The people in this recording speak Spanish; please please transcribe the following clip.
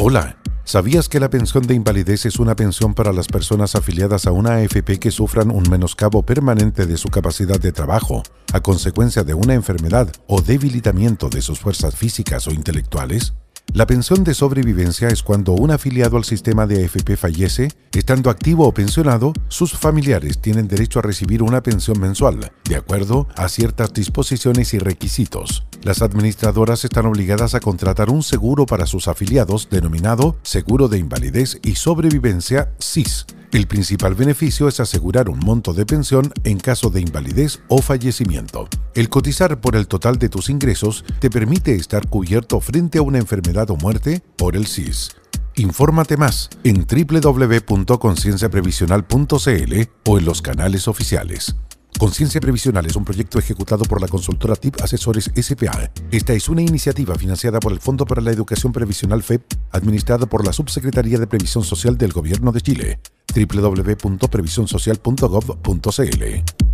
Hola, ¿sabías que la pensión de invalidez es una pensión para las personas afiliadas a una AFP que sufran un menoscabo permanente de su capacidad de trabajo a consecuencia de una enfermedad o debilitamiento de sus fuerzas físicas o intelectuales? La pensión de sobrevivencia es cuando un afiliado al sistema de AFP fallece, estando activo o pensionado, sus familiares tienen derecho a recibir una pensión mensual, de acuerdo a ciertas disposiciones y requisitos. Las administradoras están obligadas a contratar un seguro para sus afiliados denominado Seguro de Invalidez y Sobrevivencia SIS, el principal beneficio es asegurar un monto de pensión en caso de invalidez o fallecimiento. El cotizar por el total de tus ingresos te permite estar cubierto frente a una enfermedad o muerte por el SIS. Infórmate más en www.concienciaprevisional.cl o en los canales oficiales. Conciencia Previsional es un proyecto ejecutado por la consultora TIP Asesores SPA. Esta es una iniciativa financiada por el Fondo para la Educación Previsional FEP, administrada por la Subsecretaría de Previsión Social del Gobierno de Chile www.previsionsocial.gov.cl.